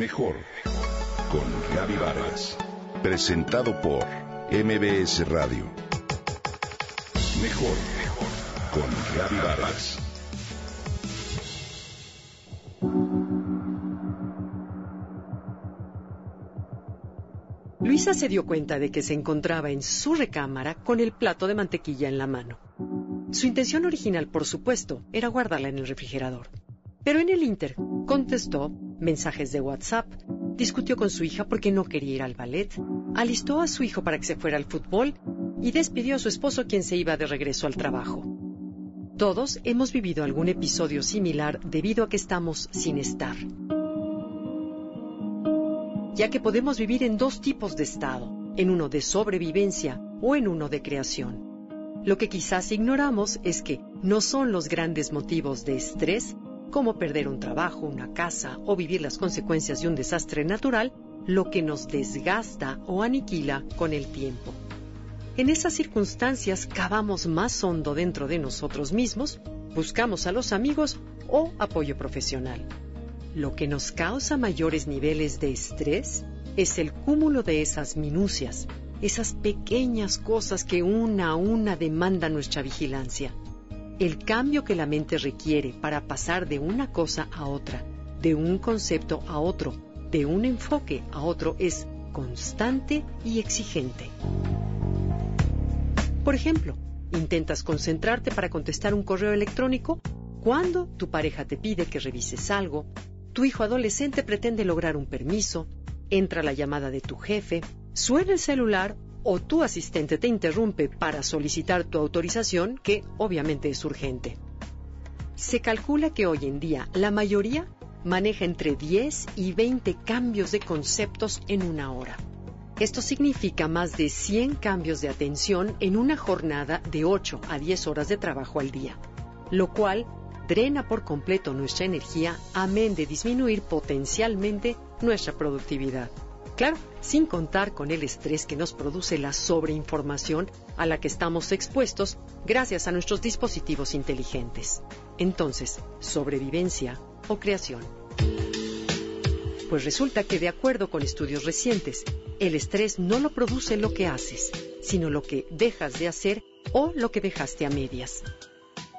Mejor con Gaby Vargas. Presentado por MBS Radio. Mejor con Gaby Vargas. Luisa se dio cuenta de que se encontraba en su recámara con el plato de mantequilla en la mano. Su intención original, por supuesto, era guardarla en el refrigerador. Pero en el Inter contestó mensajes de WhatsApp, discutió con su hija porque no quería ir al ballet, alistó a su hijo para que se fuera al fútbol y despidió a su esposo quien se iba de regreso al trabajo. Todos hemos vivido algún episodio similar debido a que estamos sin estar. Ya que podemos vivir en dos tipos de estado, en uno de sobrevivencia o en uno de creación. Lo que quizás ignoramos es que no son los grandes motivos de estrés como perder un trabajo, una casa o vivir las consecuencias de un desastre natural, lo que nos desgasta o aniquila con el tiempo. En esas circunstancias cavamos más hondo dentro de nosotros mismos, buscamos a los amigos o apoyo profesional. Lo que nos causa mayores niveles de estrés es el cúmulo de esas minucias, esas pequeñas cosas que una a una demandan nuestra vigilancia el cambio que la mente requiere para pasar de una cosa a otra, de un concepto a otro, de un enfoque a otro es constante y exigente. Por ejemplo, intentas concentrarte para contestar un correo electrónico cuando tu pareja te pide que revises algo, tu hijo adolescente pretende lograr un permiso, entra la llamada de tu jefe, suena el celular o tu asistente te interrumpe para solicitar tu autorización, que obviamente es urgente. Se calcula que hoy en día la mayoría maneja entre 10 y 20 cambios de conceptos en una hora. Esto significa más de 100 cambios de atención en una jornada de 8 a 10 horas de trabajo al día, lo cual drena por completo nuestra energía, amén de disminuir potencialmente nuestra productividad. Claro, sin contar con el estrés que nos produce la sobreinformación a la que estamos expuestos gracias a nuestros dispositivos inteligentes. Entonces, sobrevivencia o creación. Pues resulta que de acuerdo con estudios recientes, el estrés no lo produce lo que haces, sino lo que dejas de hacer o lo que dejaste a medias.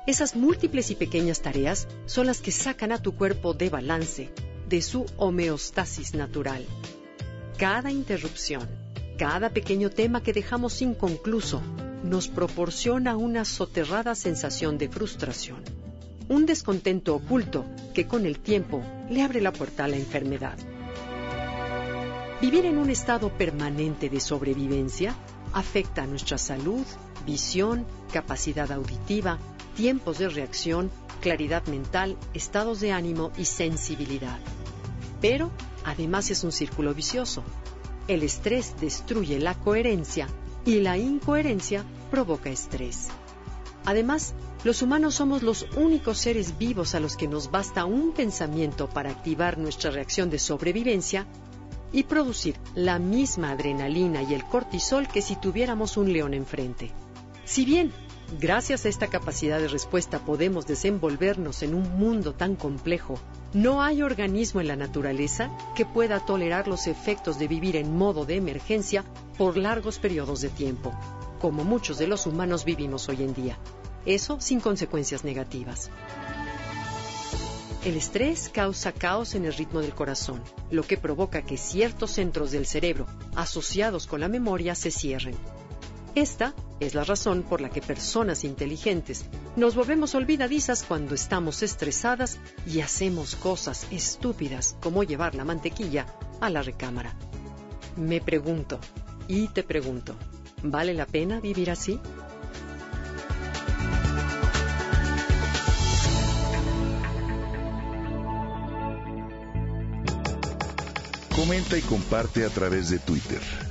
Esas múltiples y pequeñas tareas son las que sacan a tu cuerpo de balance, de su homeostasis natural cada interrupción, cada pequeño tema que dejamos inconcluso, nos proporciona una soterrada sensación de frustración, un descontento oculto que con el tiempo le abre la puerta a la enfermedad. Vivir en un estado permanente de sobrevivencia afecta a nuestra salud, visión, capacidad auditiva, tiempos de reacción, claridad mental, estados de ánimo y sensibilidad. Pero Además es un círculo vicioso. El estrés destruye la coherencia y la incoherencia provoca estrés. Además, los humanos somos los únicos seres vivos a los que nos basta un pensamiento para activar nuestra reacción de sobrevivencia y producir la misma adrenalina y el cortisol que si tuviéramos un león enfrente. Si bien, gracias a esta capacidad de respuesta podemos desenvolvernos en un mundo tan complejo no hay organismo en la naturaleza que pueda tolerar los efectos de vivir en modo de emergencia por largos periodos de tiempo, como muchos de los humanos vivimos hoy en día. Eso sin consecuencias negativas. El estrés causa caos en el ritmo del corazón, lo que provoca que ciertos centros del cerebro asociados con la memoria se cierren. Esta es la razón por la que personas inteligentes nos volvemos olvidadizas cuando estamos estresadas y hacemos cosas estúpidas como llevar la mantequilla a la recámara. Me pregunto, y te pregunto, ¿vale la pena vivir así? Comenta y comparte a través de Twitter.